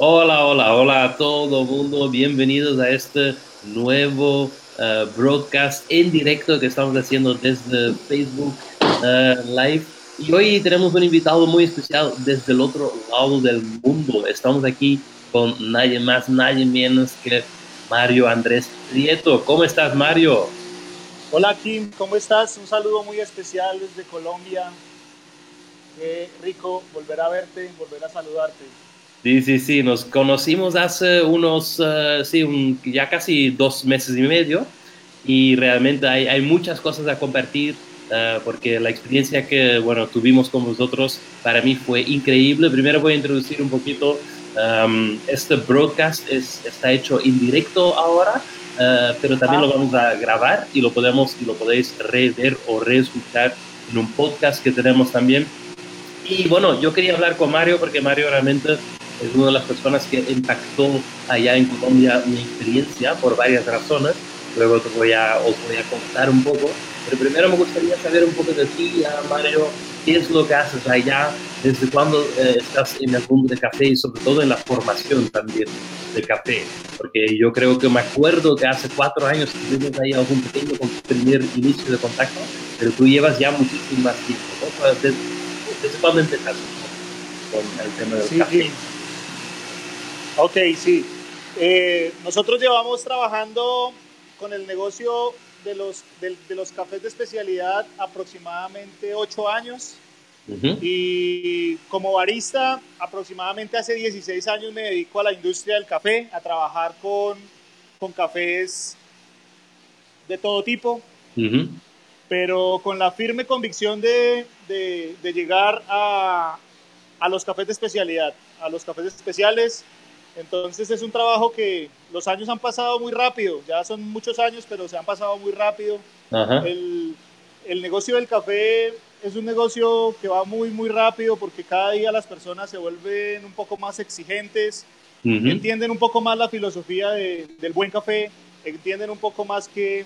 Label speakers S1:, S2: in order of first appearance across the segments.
S1: Hola, hola, hola a todo mundo. Bienvenidos a este nuevo eh, broadcast en directo que estamos haciendo desde Facebook eh, Live. Y hoy tenemos un invitado muy especial desde el otro lado del mundo. Estamos aquí con nadie más, nadie menos que Mario Andrés Prieto. ¿Cómo estás, Mario?
S2: Hola, Kim, ¿cómo estás? Un saludo muy especial desde Colombia. Qué rico volver a verte, volver a saludarte.
S1: Sí, sí, sí, nos conocimos hace unos, uh, sí, ya casi dos meses y medio y realmente hay, hay muchas cosas a compartir uh, porque la experiencia que, bueno, tuvimos con vosotros para mí fue increíble. Primero voy a introducir un poquito, um, este broadcast es, está hecho en directo ahora, uh, pero también lo vamos a grabar y lo podemos y lo podéis rever o reescuchar en un podcast que tenemos también. Y bueno, yo quería hablar con Mario porque Mario realmente es una de las personas que impactó allá en Colombia mi experiencia por varias razones. Luego te voy a, os voy a contar un poco. Pero primero me gustaría saber un poco de ti, Mario, qué es lo que haces allá, desde cuándo eh, estás en el mundo de café y sobre todo en la formación también de café. Porque yo creo que me acuerdo que hace cuatro años tuvimos ahí algún pequeño primer inicio de contacto, pero tú llevas ya muchísimo más tiempo. ¿no? ¿Desde, desde cuándo empezaste con el tema del
S2: Sí,
S1: café?
S2: sí. Ok, sí. Eh, nosotros llevamos trabajando con el negocio de los, de, de los cafés de especialidad aproximadamente ocho años. Y como barista, aproximadamente hace 16 años me dedico a la industria del café, a trabajar con, con cafés de todo tipo,
S1: Ujú.
S2: Pero con la firme convicción de, de- de llegar a, a los cafés de especialidad, a los cafés especiales. Entonces es un trabajo que los años han pasado muy rápido, ya son muchos años, pero se han pasado muy rápido.
S1: Ajá.
S2: El, el negocio del café es un negocio que va muy, muy rápido porque cada día las personas se vuelven un poco más exigentes,
S1: Ujú.
S2: entienden un poco más la filosofía de- del buen café, entienden un poco más que,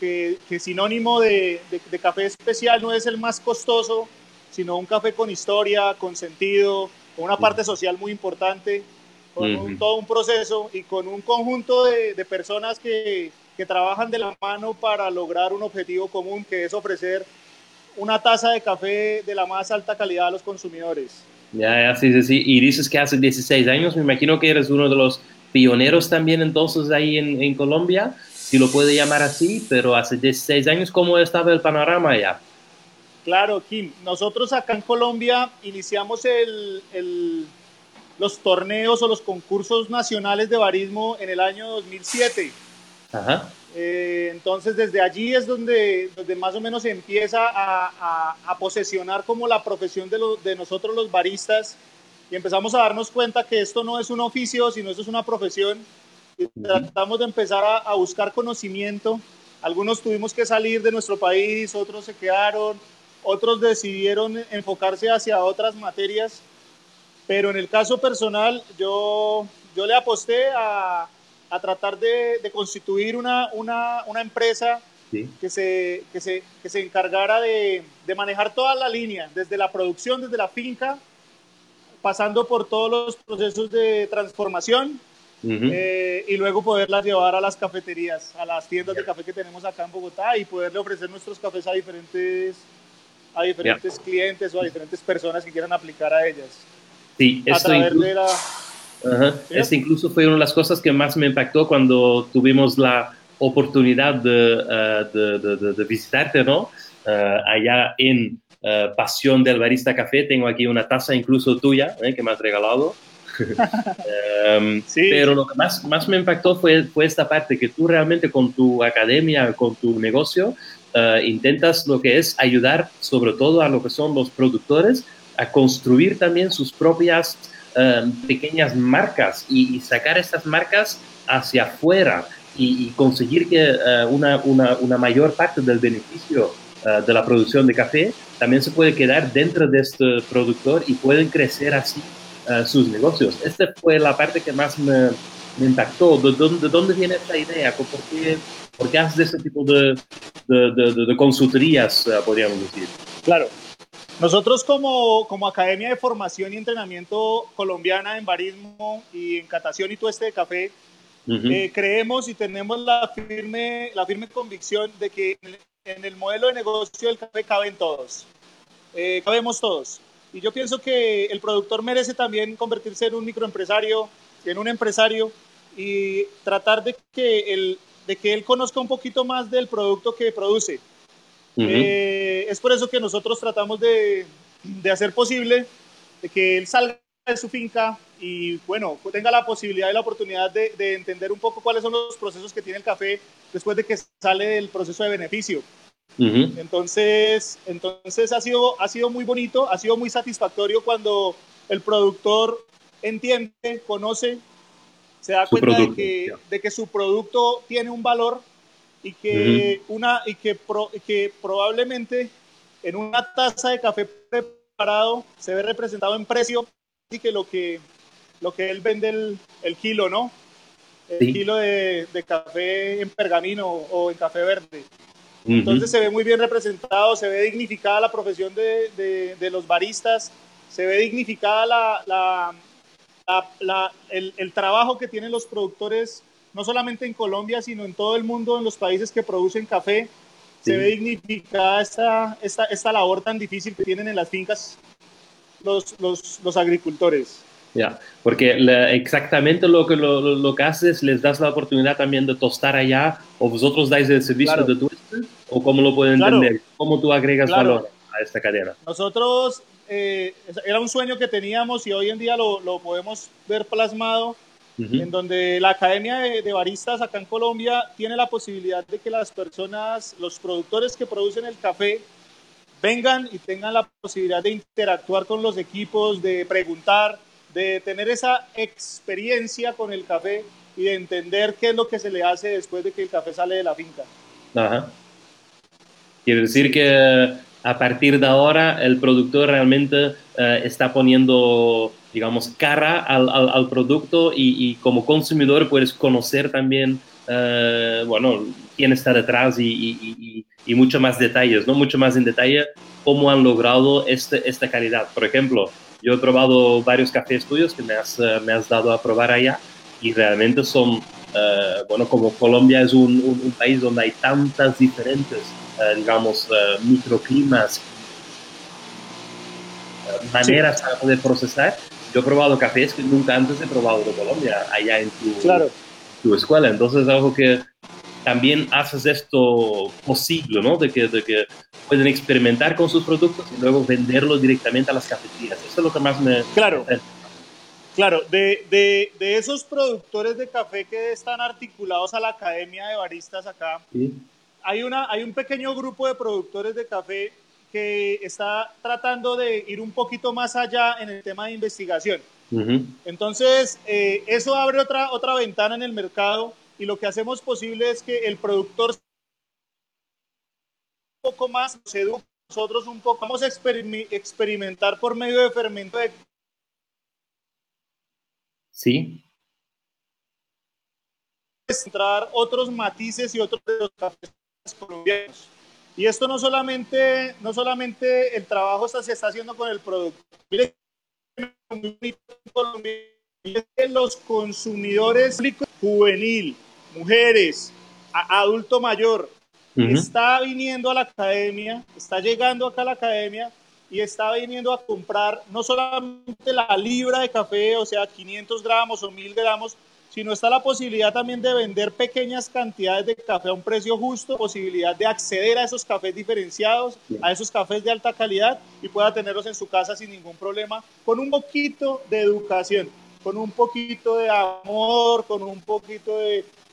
S2: que, que sinónimo de, de- de café especial no es el más costoso, sino un café con historia, con sentido, con una parte social muy importante, con un- todo un proceso y con un conjunto de, de personas que, que trabajan de la mano para lograr un objetivo común, que es ofrecer una taza de café de la más alta calidad a los consumidores.
S1: Ya, ya, sí, sí, sí. Y dices que hace 16 años, me imagino que eres uno de los pioneros también entonces ahí en, en Colombia, si lo puede llamar así, pero hace 16 años, ¿cómo estaba el panorama allá?
S2: Claro, Kim. Nosotros acá en Colombia iniciamos el, el- los torneos o los concursos nacionales de barismo en el año 2007.
S1: Ajá.
S2: Eh, entonces, desde allí es donde, donde más o menos se empieza a, a- a posesionar como la profesión de, lo- de nosotros los baristas y empezamos a darnos cuenta que esto no es un oficio, sino esto es una profesión y tratamos de empezar a, a buscar conocimiento. Algunos tuvimos que salir de nuestro país, otros se quedaron, otros decidieron enfocarse hacia otras materias, pero en el caso personal yo, yo le aposté a, a tratar de, de constituir una, una, una empresa
S1: Sí.
S2: que se, que se, que se encargara de, de manejar toda la línea, desde la producción, desde la finca, pasando por todos los procesos de transformación
S1: Ujú.
S2: eh, y luego poderlas llevar a las cafeterías, a las tiendas de café que tenemos acá en Bogotá y poderle ofrecer nuestros cafés a diferentes, a diferentes clientes o a diferentes personas que quieran aplicar a ellas.
S1: Sí, esto incluso,
S2: de la...
S1: ajá,
S2: ¿Sí?
S1: esto incluso fue una de las cosas que más me impactó cuando tuvimos la oportunidad de, de- de- de- de visitarte, ¿no? Eh, allá en eh, Pasión del Barista Café, tengo aquí una taza incluso tuya, ¿eh? que me has regalado. Em,
S2: Sí.
S1: Pero lo que más, más me impactó fue, fue esta parte, que tú realmente con tu academia, con tu negocio, eh, intentas lo que es ayudar sobre todo a lo que son los productores a construir también sus propias eh, pequeñas marcas y, y sacar estas marcas hacia afuera y, y conseguir que eh, una, una, una mayor parte del beneficio eh, de la producción de café también se puede quedar dentro de este productor y pueden crecer así eh, sus negocios. Esta fue la parte que más me, me impactó. ¿De dónde, de dónde viene esta idea? ¿Por qué, por qué haces ese tipo de, de, de, consultorías, eh, podríamos decir?
S2: Claro. Nosotros como, como Academia de Formación y Entrenamiento Colombiana en Barismo y en Catación y Tueste de Café, eh, creemos y tenemos la firme, la firme convicción de que en el modelo de negocio del café caben todos, eh, cabemos todos. Y yo pienso que el productor merece también convertirse en un microempresario, en un empresario y tratar de que, el, de que él conozca un poquito más del producto que produce. Eh, es por eso que nosotros tratamos de, de hacer posible de que él salga de su finca y bueno, tenga la posibilidad y la oportunidad de, de, entender un poco cuáles son los procesos que tiene el café después de que sale del proceso de beneficio. Entonces, entonces ha, sido, ha sido muy bonito, ha sido muy satisfactorio cuando el productor entiende, conoce, se da cuenta de, que, de que, su producto tiene un valor y que, una, y que, que probablemente en una taza de café preparado se ve representado en precio y que lo que, lo que él vende el, el kilo, ¿no? El kilo de, de, café en pergamino o en café verde. Entonces se ve muy bien representado, se ve dignificada la profesión de, de, de los baristas, se ve dignificada la, la, el, el, trabajo que tienen los productores, no solamente en Colombia, sino en todo el mundo, en los países que producen café. Se ve dignificada esta, esta, esta labor tan difícil que tienen en las fincas los, los, los agricultores.
S1: Ya, porque exactamente lo que, lo, lo, que haces, les das la oportunidad también de tostar allá, o vosotros dais el servicio de tueste, o cómo lo pueden entender, cómo tú agregas valor a esta cadena.
S2: Nosotros, eh, era un sueño que teníamos y hoy en día lo, lo podemos ver plasmado, en donde la Academia de, de, Baristas acá en Colombia tiene la posibilidad de que las personas, los productores que producen el café, vengan y tengan la posibilidad de interactuar con los equipos, de preguntar, de tener esa experiencia con el café y de entender qué es lo que se le hace después de que el café sale de la finca.
S1: Ajá. Quiere decir que a partir de ahora el productor realmente eh, está poniendo, digamos, cara al, al, producto y, y, como consumidor puedes conocer también, eh, bueno, quién está detrás y, y, y, mucho más detalles, ¿no? Mucho más en detalle cómo han logrado este, esta calidad. Por ejemplo, yo he probado varios cafés tuyos que me has, eh, me has dado a probar allá y realmente son, uh, bueno, como Colombia es un, un, un, país donde hay tantas diferentes, uh, digamos, uh, microclimas, maneras sí. de procesar. Yo he probado cafés que nunca antes he probado de Colombia, allá en tu,
S2: claro.
S1: tu escuela. Entonces, es algo que también haces esto posible, ¿no? De que, de que pueden experimentar con sus productos y luego venderlos directamente a las cafeterías. Eso es lo que más me...
S2: Claro. Claro, de, de, de, esos productores de café que están articulados a la Academia de Baristas acá,
S1: sí.
S2: hay, una, hay un pequeño grupo de productores de café que está tratando de ir un poquito más allá en el tema de investigación.
S1: Uh -huh.
S2: Entonces, eh, eso abre otra, otra ventana en el mercado y lo que hacemos posible es que el productor un poco más se eduque nosotros un poco. Vamos a experimentar por medio de fermento de
S1: sí.
S2: Entrar otros matices y otros de los cafés colombianos. Y esto no solamente no solamente el trabajo se está haciendo con el producto. Mire los consumidores juvenil mujeres, a, adulto mayor, uh -huh. está viniendo a la academia, está llegando acá a la academia y está viniendo a comprar no solamente la libra de café, o sea, 500 gramos o 1000 gramos, sino está la posibilidad también de vender pequeñas cantidades de café a un precio justo, posibilidad de acceder a esos cafés diferenciados, a esos cafés de alta calidad y pueda tenerlos en su casa sin ningún problema, con un poquito de educación, con un poquito de amor, con un poquito de, de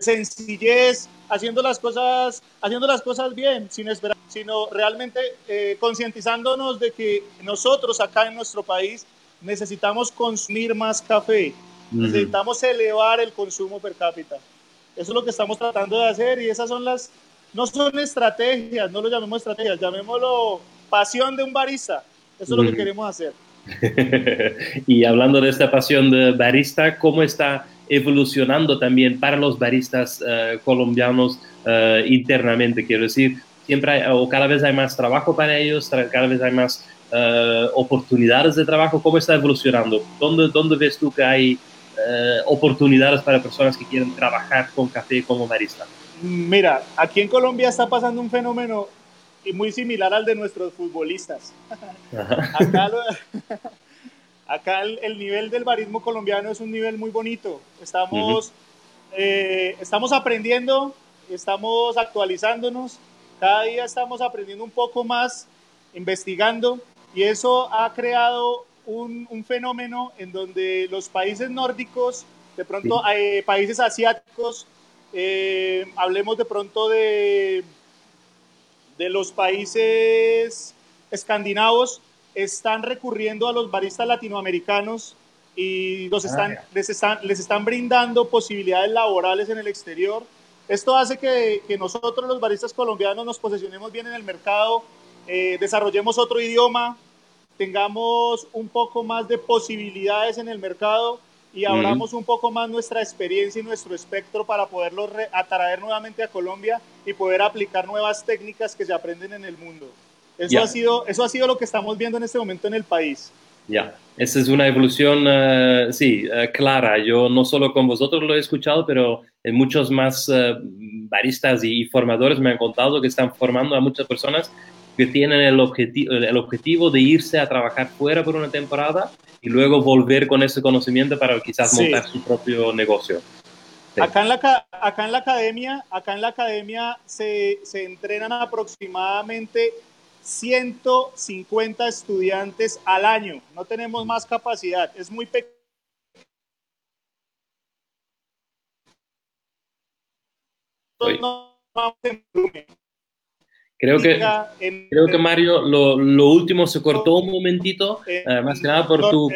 S2: sencillez, haciendo las cosas, haciendo las cosas bien, sin esperar, sino realmente eh, concientizándonos de que nosotros acá en nuestro país necesitamos consumir más café, uh -huh. necesitamos elevar el consumo per cápita. Eso es lo que estamos tratando de hacer y esas son las, no son estrategias, no lo llamemos estrategias, llamémoslo pasión de un barista. Eso es uh -huh. lo que queremos hacer.
S1: y hablando de esta pasión de barista, ¿cómo está evolucionando también para los baristas uh, colombianos uh, internamente? Quiero decir, siempre hay, o cada vez hay más trabajo para ellos, cada vez hay más uh, oportunidades de trabajo. ¿Cómo está evolucionando? ¿Dónde, dónde ves tú que hay oportunidades para personas que quieren trabajar con café como barista?
S2: Mira, aquí en Colombia está pasando un fenómeno muy similar al de nuestros futbolistas. Acá, lo, acá el, el, nivel del barismo colombiano es un nivel muy bonito. Estamos, uh -huh. eh, estamos aprendiendo, estamos actualizándonos, cada día estamos aprendiendo un poco más, investigando, y eso ha creado un, un fenómeno en donde los países nórdicos, de pronto hay países asiáticos, eh, hablemos de pronto de, de los países escandinavos, están recurriendo a los baristas latinoamericanos y los están, ah, les, están, les están brindando posibilidades laborales en el exterior. Esto hace que, que nosotros los baristas colombianos nos posicionemos bien en el mercado, eh, desarrollemos otro idioma, tengamos un poco más de posibilidades en el mercado y abramos un poco más nuestra experiencia y nuestro espectro para poderlo atraer nuevamente a Colombia y poder aplicar nuevas técnicas que se aprenden en el mundo. Eso, yeah. ha, sido, eso ha sido lo que estamos viendo en este momento en el país.
S1: Ya, yeah. esa es una evolución, uh, sí, uh, clara. Yo no solo con vosotros lo he escuchado, pero en muchos más uh, baristas y formadores me han contado que están formando a muchas personas que tienen el, objeti el objetivo de irse a trabajar fuera por una temporada y luego volver con ese conocimiento para quizás sí. montar su propio negocio.
S2: Sí. Acá, en la, acá en la academia, acá en la academia se, se entrenan aproximadamente 150 estudiantes al año. No tenemos más capacidad. Es muy pequeño.
S1: Creo que, creo que Mario, lo, lo, último se cortó un momentito, en, uh, más que nada por tu...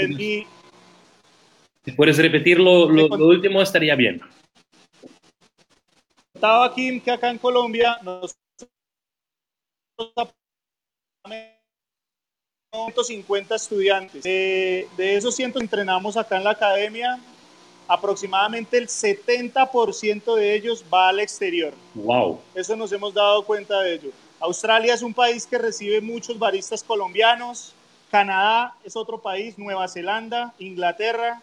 S1: Si puedes repetir lo, lo, lo, último, estaría bien.
S2: Estaba aquí que acá en Colombia nos 150 estudiantes. De, de esos 100 entrenamos acá en la academia. Aproximadamente el 70% de ellos va al exterior.
S1: Wow.
S2: Eso nos hemos dado cuenta de ello. Australia es un país que recibe muchos baristas colombianos. Canadá es otro país. Nueva Zelanda, Inglaterra.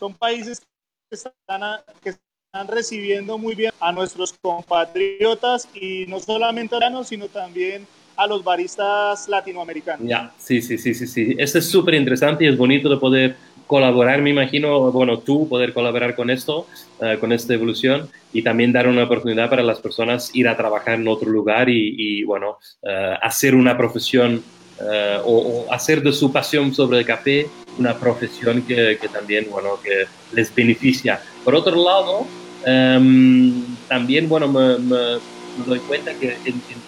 S2: Son países que están, a, que están recibiendo muy bien a nuestros compatriotas y no solamente a sino también a los baristas latinoamericanos.
S1: Ya, sí, sí, sí, sí, sí. Esto es súper interesante y es bonito de poder colaborar, me imagino, bueno, tú poder colaborar con esto, uh, con esta evolución y también dar una oportunidad para las personas ir a trabajar en otro lugar y, y bueno, uh, hacer una profesión uh, o, o, hacer de su pasión sobre el café una profesión que, que también, bueno, que les beneficia. Por otro lado, um, también, bueno, me, me, me, doy cuenta que en, en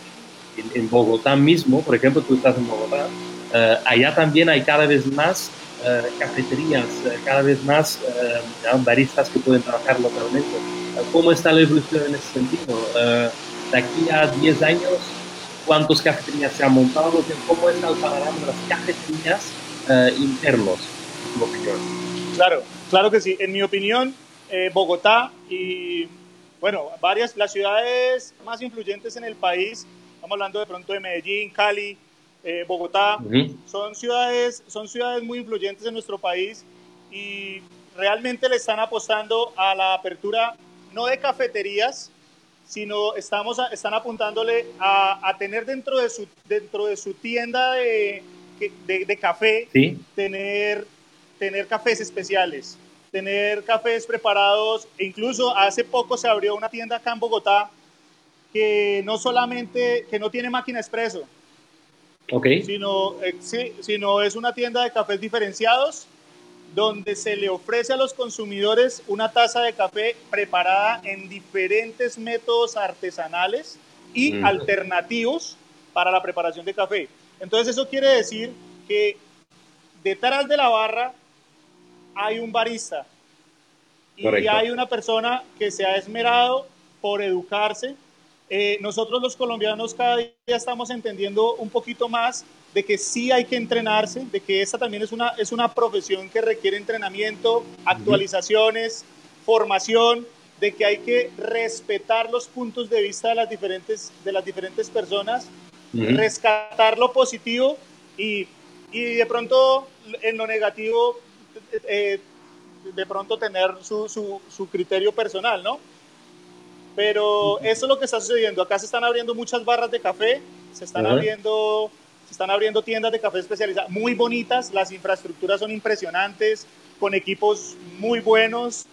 S1: en, en, Bogotá mismo, por ejemplo, tú estás en Bogotá, uh, allá también hay cada vez más uh, cafeterías, uh, cada vez más baristas que pueden trabajar localmente. ¿Cómo está la evolución en ese sentido? de aquí a 10 años, ¿cuántas cafeterías se han montado? ¿Cómo está el panorama de las cafeterías internos?
S2: Claro, claro que sí. En mi opinión, eh, Bogotá y, bueno, varias, las ciudades más influyentes en el país Estamos hablando de pronto de Medellín, Cali, eh, Bogotá. Uh -huh. son, ciudades, son ciudades muy influyentes en nuestro país y realmente le están apostando a la apertura no de cafeterías, sino estamos a, están apuntándole a, a, tener dentro de su, dentro de su tienda de, de, de café, ¿Sí? tener, tener cafés especiales, tener cafés preparados. E incluso hace poco se abrió una tienda acá en Bogotá que no solamente, que no tiene máquina expreso,
S1: okay.
S2: sino, eh, sino es una tienda de cafés diferenciados donde se le ofrece a los consumidores una taza de café preparada en diferentes métodos artesanales y mm. alternativos para la preparación de café. Entonces eso quiere decir que detrás de la barra hay un barista Correcto. y hay una persona que se ha esmerado por educarse, eh, nosotros los colombianos cada día estamos entendiendo un poquito más de que sí hay que entrenarse, de que esta también es una, es una profesión que requiere entrenamiento, actualizaciones, formación, de que hay que respetar los puntos de vista de las diferentes, de las diferentes personas, rescatar lo positivo y, y, de pronto en lo negativo, eh, de pronto tener su, su, su, criterio personal, ¿no? Pero eso es lo que está sucediendo. Acá se están abriendo muchas barras de café, se están abriendo se están abriendo tiendas de café especializadas muy bonitas, las infraestructuras son impresionantes, con equipos muy buenos,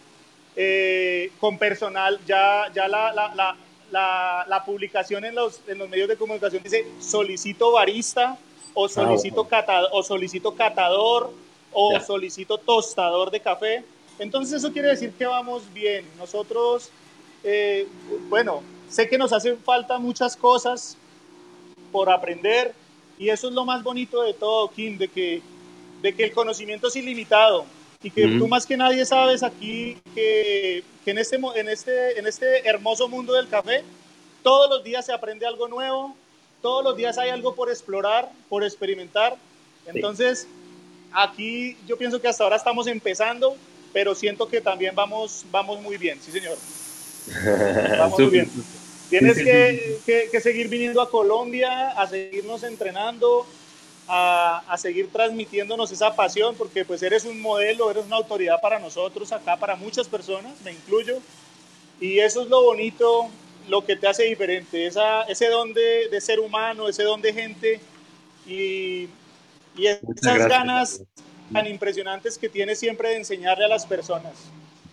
S2: eh, con personal, ya, ya la, la, la, la, publicación en los, en los medios de comunicación dice solicito barista o ah, solicito, catador, o solicito catador o solicito tostador de café. Entonces eso quiere decir que vamos bien. Nosotros, eh, bueno, sé que nos hacen falta muchas cosas por aprender y eso es lo más bonito de todo, Kim, de que, de que el conocimiento es ilimitado y que tú más que nadie sabes aquí que, que, en, este, en, este, en este hermoso mundo del café, todos los días se aprende algo nuevo, todos los días hay algo por explorar, por experimentar. Entonces, aquí yo pienso que hasta ahora estamos empezando, pero siento que también vamos, vamos muy bien, sí señor. Vamos bien. Tienes que, que, que seguir viniendo a Colombia, a seguirnos entrenando, a, seguir transmitiéndonos esa pasión, porque pues eres un modelo, eres una autoridad para nosotros acá, para muchas personas, me incluyo, y eso es lo bonito, lo que te hace diferente, esa, ese don de, ser humano, ese don de gente, y, y esas ganas tan impresionantes que tienes siempre de enseñarle a las personas.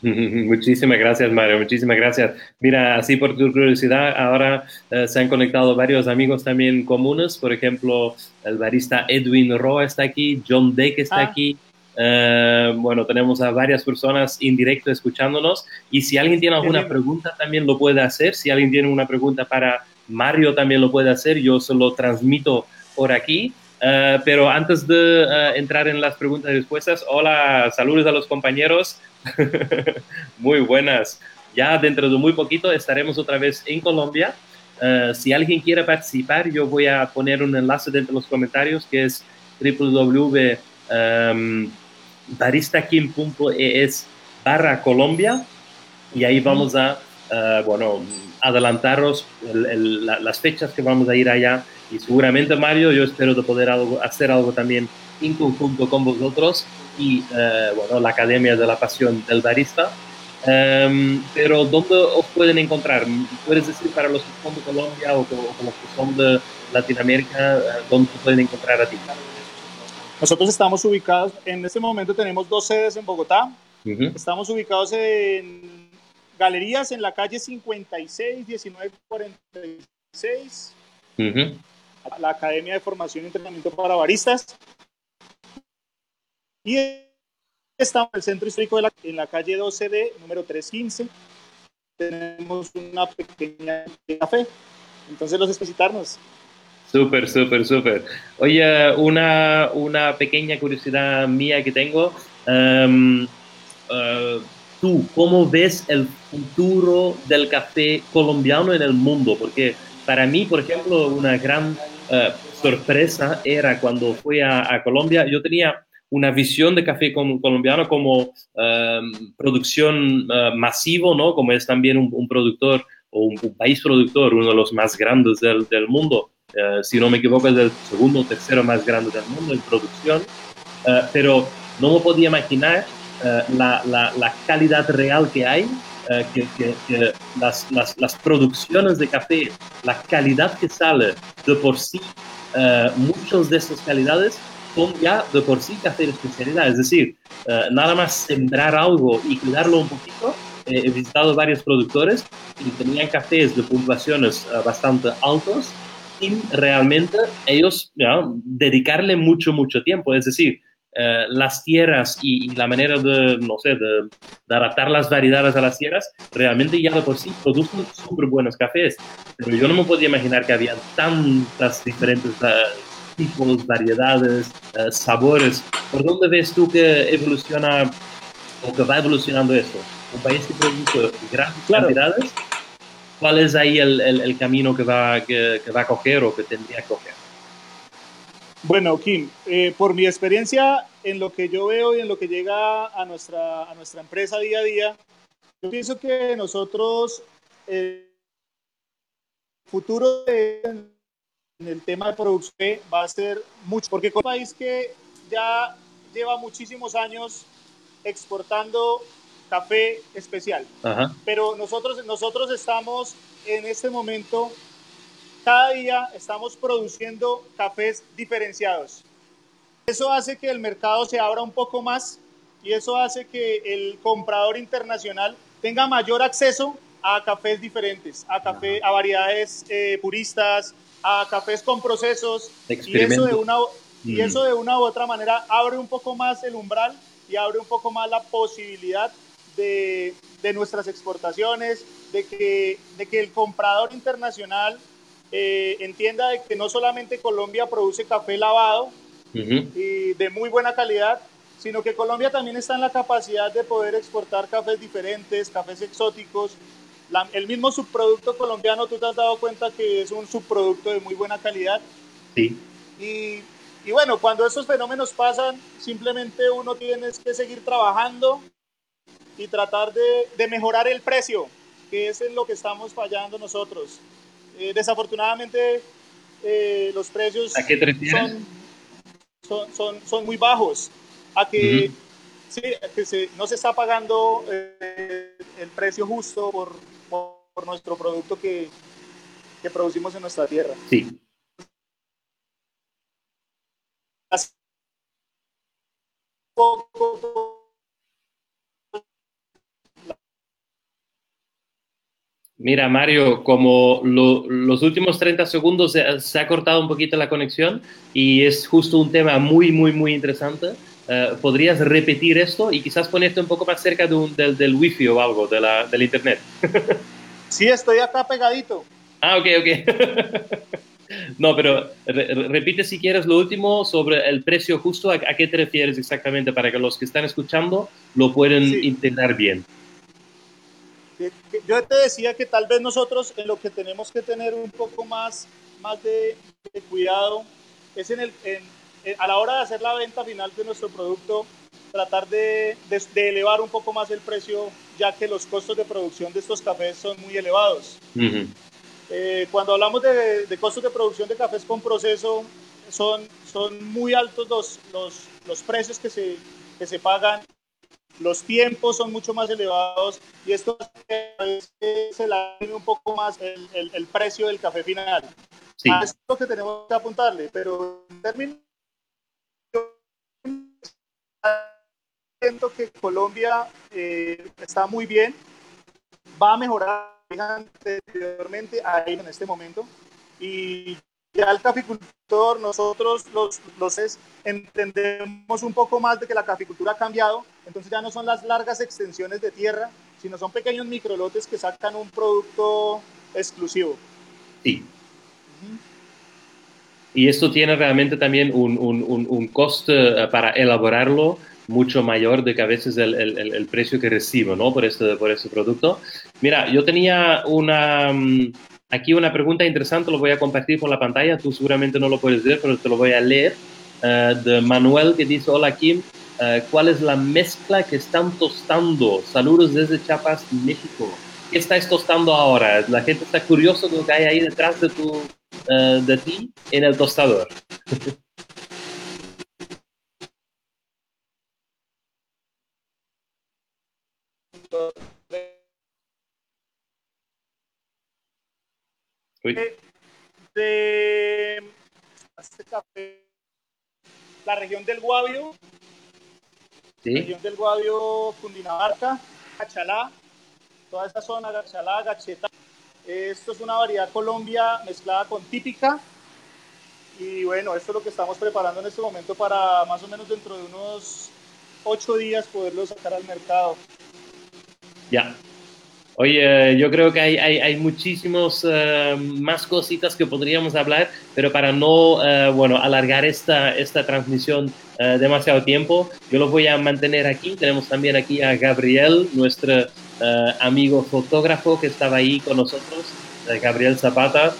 S1: Muchísimas gracias, Mario. Muchísimas gracias. Mira, así por tu curiosidad, ahora eh, se han conectado varios amigos también comunes. Por ejemplo, el barista Edwin Roa está aquí, John Deck está ah. aquí. Eh, bueno, tenemos a varias personas en directo escuchándonos. Y si alguien tiene alguna pregunta, también lo puede hacer. Si alguien tiene una pregunta para Mario, también lo puede hacer. Yo se lo transmito por aquí. Eh, pero antes de entrar en las preguntas y respuestas, hola, saludos a los compañeros. muy buenas. Ya dentro de muy poquito estaremos otra vez en Colombia. Eh, si alguien quiere participar, yo voy a poner un enlace dentro de los comentarios que es www.baristakim.es barra Colombia y ahí vamos a, uh, bueno, adelantaros las fechas que vamos a ir allá y seguramente Mario, yo espero de poder hacer algo también en conjunto con vosotros y eh, bueno, la Academia de la Pasión del Barista. Em, pero ¿dónde os pueden encontrar? ¿Puedes decir para los que son de Colombia o, los que son de Latinoamérica, eh, dónde pueden encontrar a ti?
S2: Nosotros estamos ubicados, en este momento tenemos dos sedes en Bogotá. Estamos ubicados en galerías en la calle 56, 1946. La Academia de Formación y Entrenamiento para Baristas. Y estamos en el centro histórico de la, en la calle 12D, número 315. Tenemos una pequeña café. Entonces los visitarnos.
S1: Súper, súper, súper. Oye, una, una pequeña curiosidad mía que tengo. Em, eh, tú, ¿cómo ves el futuro del café colombiano en el mundo? Porque para mí, por ejemplo, una gran eh, sorpresa era cuando fui a, a Colombia, yo tenía una visión de café colombiano como em, producción uh, masivo, ¿no? Como es también un, productor o un, país productor, uno de los más grandes del, del mundo. Eh, si no me equivoco, es el segundo o tercero más grande del mundo en producción. Eh, pero no me podía imaginar la, la, la, calidad real que hay, que, que, que las, las, las, producciones de café, la calidad que sale de por sí, muchas de esas calidades ya de por sí café de especialidad. Es decir, eh, nada más sembrar algo y cuidarlo un poquito. Eh, he visitado varios productores y tenían cafés de puntuaciones eh, bastante altos y realmente ellos dedicarle mucho, mucho tiempo. Es decir, las tierras y, la manera de, no sé, de, adaptar las variedades a las tierras, realmente ya de por sí producen súper buenos cafés. Pero yo no me podía imaginar que había tantas diferentes tipos, variedades, eh, sabores. ¿Por dónde ves tú que evoluciona o que va evolucionando esto? Un país que produce grandes cantidades, ¿cuál es ahí el, el, camino que va, que, va a coger o que tendría que coger?
S2: Bueno, Kim, eh, por mi experiencia en lo que yo veo y en lo que llega a nuestra, a nuestra empresa día a día, yo pienso que nosotros, el futuro en el tema de producción va a ser mucho, porque es un país que ya lleva muchísimos años exportando café especial. Pero nosotros, nosotros estamos en este momento, cada día estamos produciendo cafés diferenciados. Eso hace que el mercado se abra un poco más y eso hace que el comprador internacional tenga mayor acceso a cafés diferentes, a, café, a variedades eh, puristas, a cafés con procesos. Y eso, de una, y mm. eso de una u otra manera abre un poco más el umbral y abre un poco más la posibilidad de, de nuestras exportaciones, de que, de que el comprador internacional eh, entienda de que no solamente Colombia produce café lavado y de muy buena calidad, sino que Colombia también está en la capacidad de poder exportar cafés diferentes, cafés exóticos. el mismo subproducto colombiano, tú te has dado cuenta que es un subproducto de muy buena calidad.
S1: Sí.
S2: Y, y bueno, cuando esos fenómenos pasan, simplemente uno tiene que seguir trabajando y tratar de, de mejorar el precio, que es en lo que estamos fallando nosotros. Eh, desafortunadamente, eh, los precios son, son, son, muy bajos. A que, sí, que se, no se está pagando eh, el precio justo por, por, nuestro producto que, que producimos en nuestra tierra.
S1: Sí. poco Mira, Mario, como los últimos 30 segundos se, ha cortado un poquito la conexión y es justo un tema muy, muy, muy interesante. Eh, ¿Podrías repetir esto y quizás ponerte un poco más cerca del, del wifi o algo, de la, del internet?
S2: sí, estoy acá pegadito.
S1: Ah, ok, ok. no, pero repite si quieres lo último sobre el precio justo. ¿A, qué te refieres exactamente para que los que están escuchando lo puedan entender bien?
S2: Yo te decía que tal vez nosotros en lo que tenemos que tener un poco más, más de, cuidado es en el, a la hora de hacer la venta final de nuestro producto, tratar de, de, elevar un poco más el precio, ya que los costos de producción de estos cafés son muy elevados. Eh, cuando hablamos de, de, costos de producción de cafés con proceso, son, son muy altos los, los, los precios que se, que se pagan los tiempos son mucho más elevados y esto se la un poco más el, el, precio del café final. Sí. es lo que tenemos que apuntarle, pero en términos siento que Colombia eh, está muy bien, va a mejorar anteriormente ahí en este momento y ya el caficultor, nosotros los, los entendemos un poco más de que la caficultura ha cambiado, entonces ya no son las largas extensiones de tierra, sino son pequeños microlotes que sacan un producto exclusivo.
S1: Sí. Y esto tiene realmente también un, un, un, coste eh, para elaborarlo mucho mayor de que a veces el, el, el precio que recibo ¿no? por, este, por este producto. Mira, yo tenía una, mm, Aquí una pregunta interesante, lo voy a compartir por la pantalla, tú seguramente no lo puedes ver, pero te lo voy a leer, eh, de Manuel que dice, hola Kim, eh, ¿cuál es la mezcla que están tostando? Saludos desde Chiapas, México. ¿Qué estás tostando ahora? La gente está curiosa de lo que hay ahí detrás de, tu, eh, de ti en el tostador.
S2: de este la región del Guavio, ¿Sí? región del Guavio, Cundinamarca, Gachalá, toda esta zona, Gachalá, Gacheta. Esto es una variedad Colombia mezclada con típica. Y bueno, esto es lo que estamos preparando en este momento para más o menos dentro de unos ocho días poderlo sacar al mercado.
S1: Ya, Oye, yo creo que hay, hay, hay muchísimos eh, más cositas que podríamos hablar, pero para no, eh, bueno, alargar esta, esta transmisión eh, demasiado tiempo, yo lo voy a mantener aquí. Tenemos también aquí a Gabriel, nuestro amigo fotógrafo que estaba ahí con nosotros, Gabriel Zapata.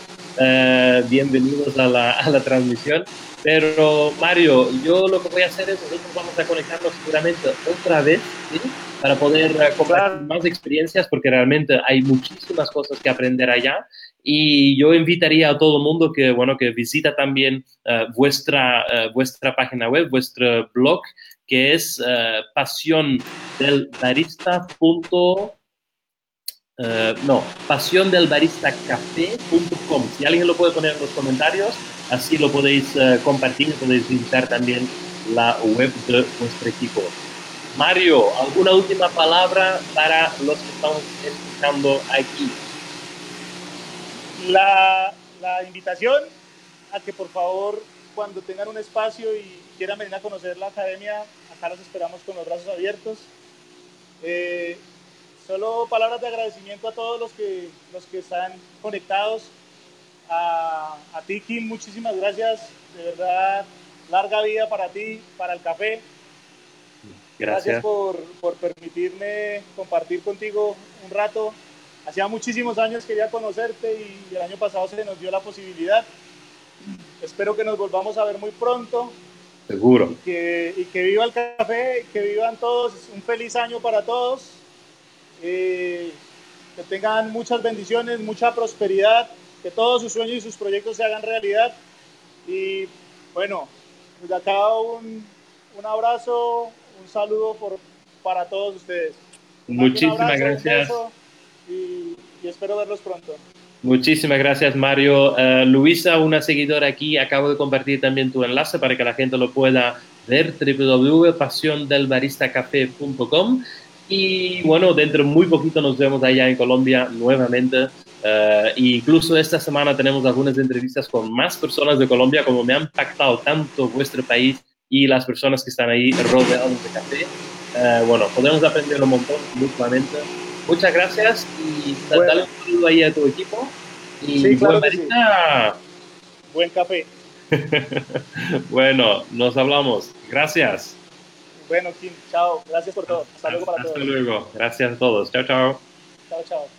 S1: bienvenidos a la, a la transmisión. Pero Mario, yo lo que voy a hacer es, nosotros vamos a conectarnos seguramente otra vez, ¿sí? Para poder compartir más experiencias, porque realmente hay muchísimas cosas que aprender allá. Y yo invitaría a todo el mundo que, bueno, que visita también uh, vuestra, uh, vuestra página web, vuestro blog, que es uh, pasiondelbarista.com Uh, no, pasiondelbaristacafé.com. Si alguien lo puede poner en los comentarios, así lo podéis uh, compartir, podéis visitar también la web de vuestro equipo. Mario, ¿alguna última palabra para los que estamos escuchando aquí?
S2: La, invitación a que por favor, cuando tengan un espacio y quieran venir a conocer la academia, acá los esperamos con los brazos abiertos. Eh, solo palabras de agradecimiento a todos los que, los que están conectados. A, a ti, Kim, muchísimas gracias. De verdad, larga vida para ti, para el café. Gracias, gracias por, por, permitirme compartir contigo un rato. Hacía muchísimos años quería conocerte y el año pasado se nos dio la posibilidad. Espero que nos volvamos a ver muy pronto.
S1: Seguro.
S2: Y que, y que viva el café, que vivan todos. Un feliz año para todos eh, que tengan muchas bendiciones, mucha prosperidad, que todos sus sueños y sus proyectos se hagan realidad. Y bueno, desde acá un, un abrazo, un saludo por, para todos ustedes.
S1: Muchísimas abrazo, gracias.
S2: Y, y, espero verlos pronto.
S1: Muchísimas gracias, Mario. Uh, Luisa, una seguidora aquí, acabo de compartir también tu enlace para que la gente lo pueda ver, www.pasiondelbaristacafé.com. Y bueno, dentro de muy poquito nos vemos allá en Colombia nuevamente. Uh, e incluso esta semana tenemos algunas entrevistas con más personas de Colombia, como me han impactado tanto vuestro país y las personas que están ahí rodeados de café. Uh, bueno, podemos aprender un montón mutuamente. Muchas gracias y bueno. dale un saludo ahí a tu equipo. Y
S2: sí, claro
S1: buen,
S2: sí. buen café.
S1: bueno, nos hablamos. Gracias.
S2: Bueno, Kim, chao. Gracias por todo. Hasta luego para
S1: Hasta
S2: todos.
S1: luego. Gracias a todos. Chao, chao.
S2: Chao, chao.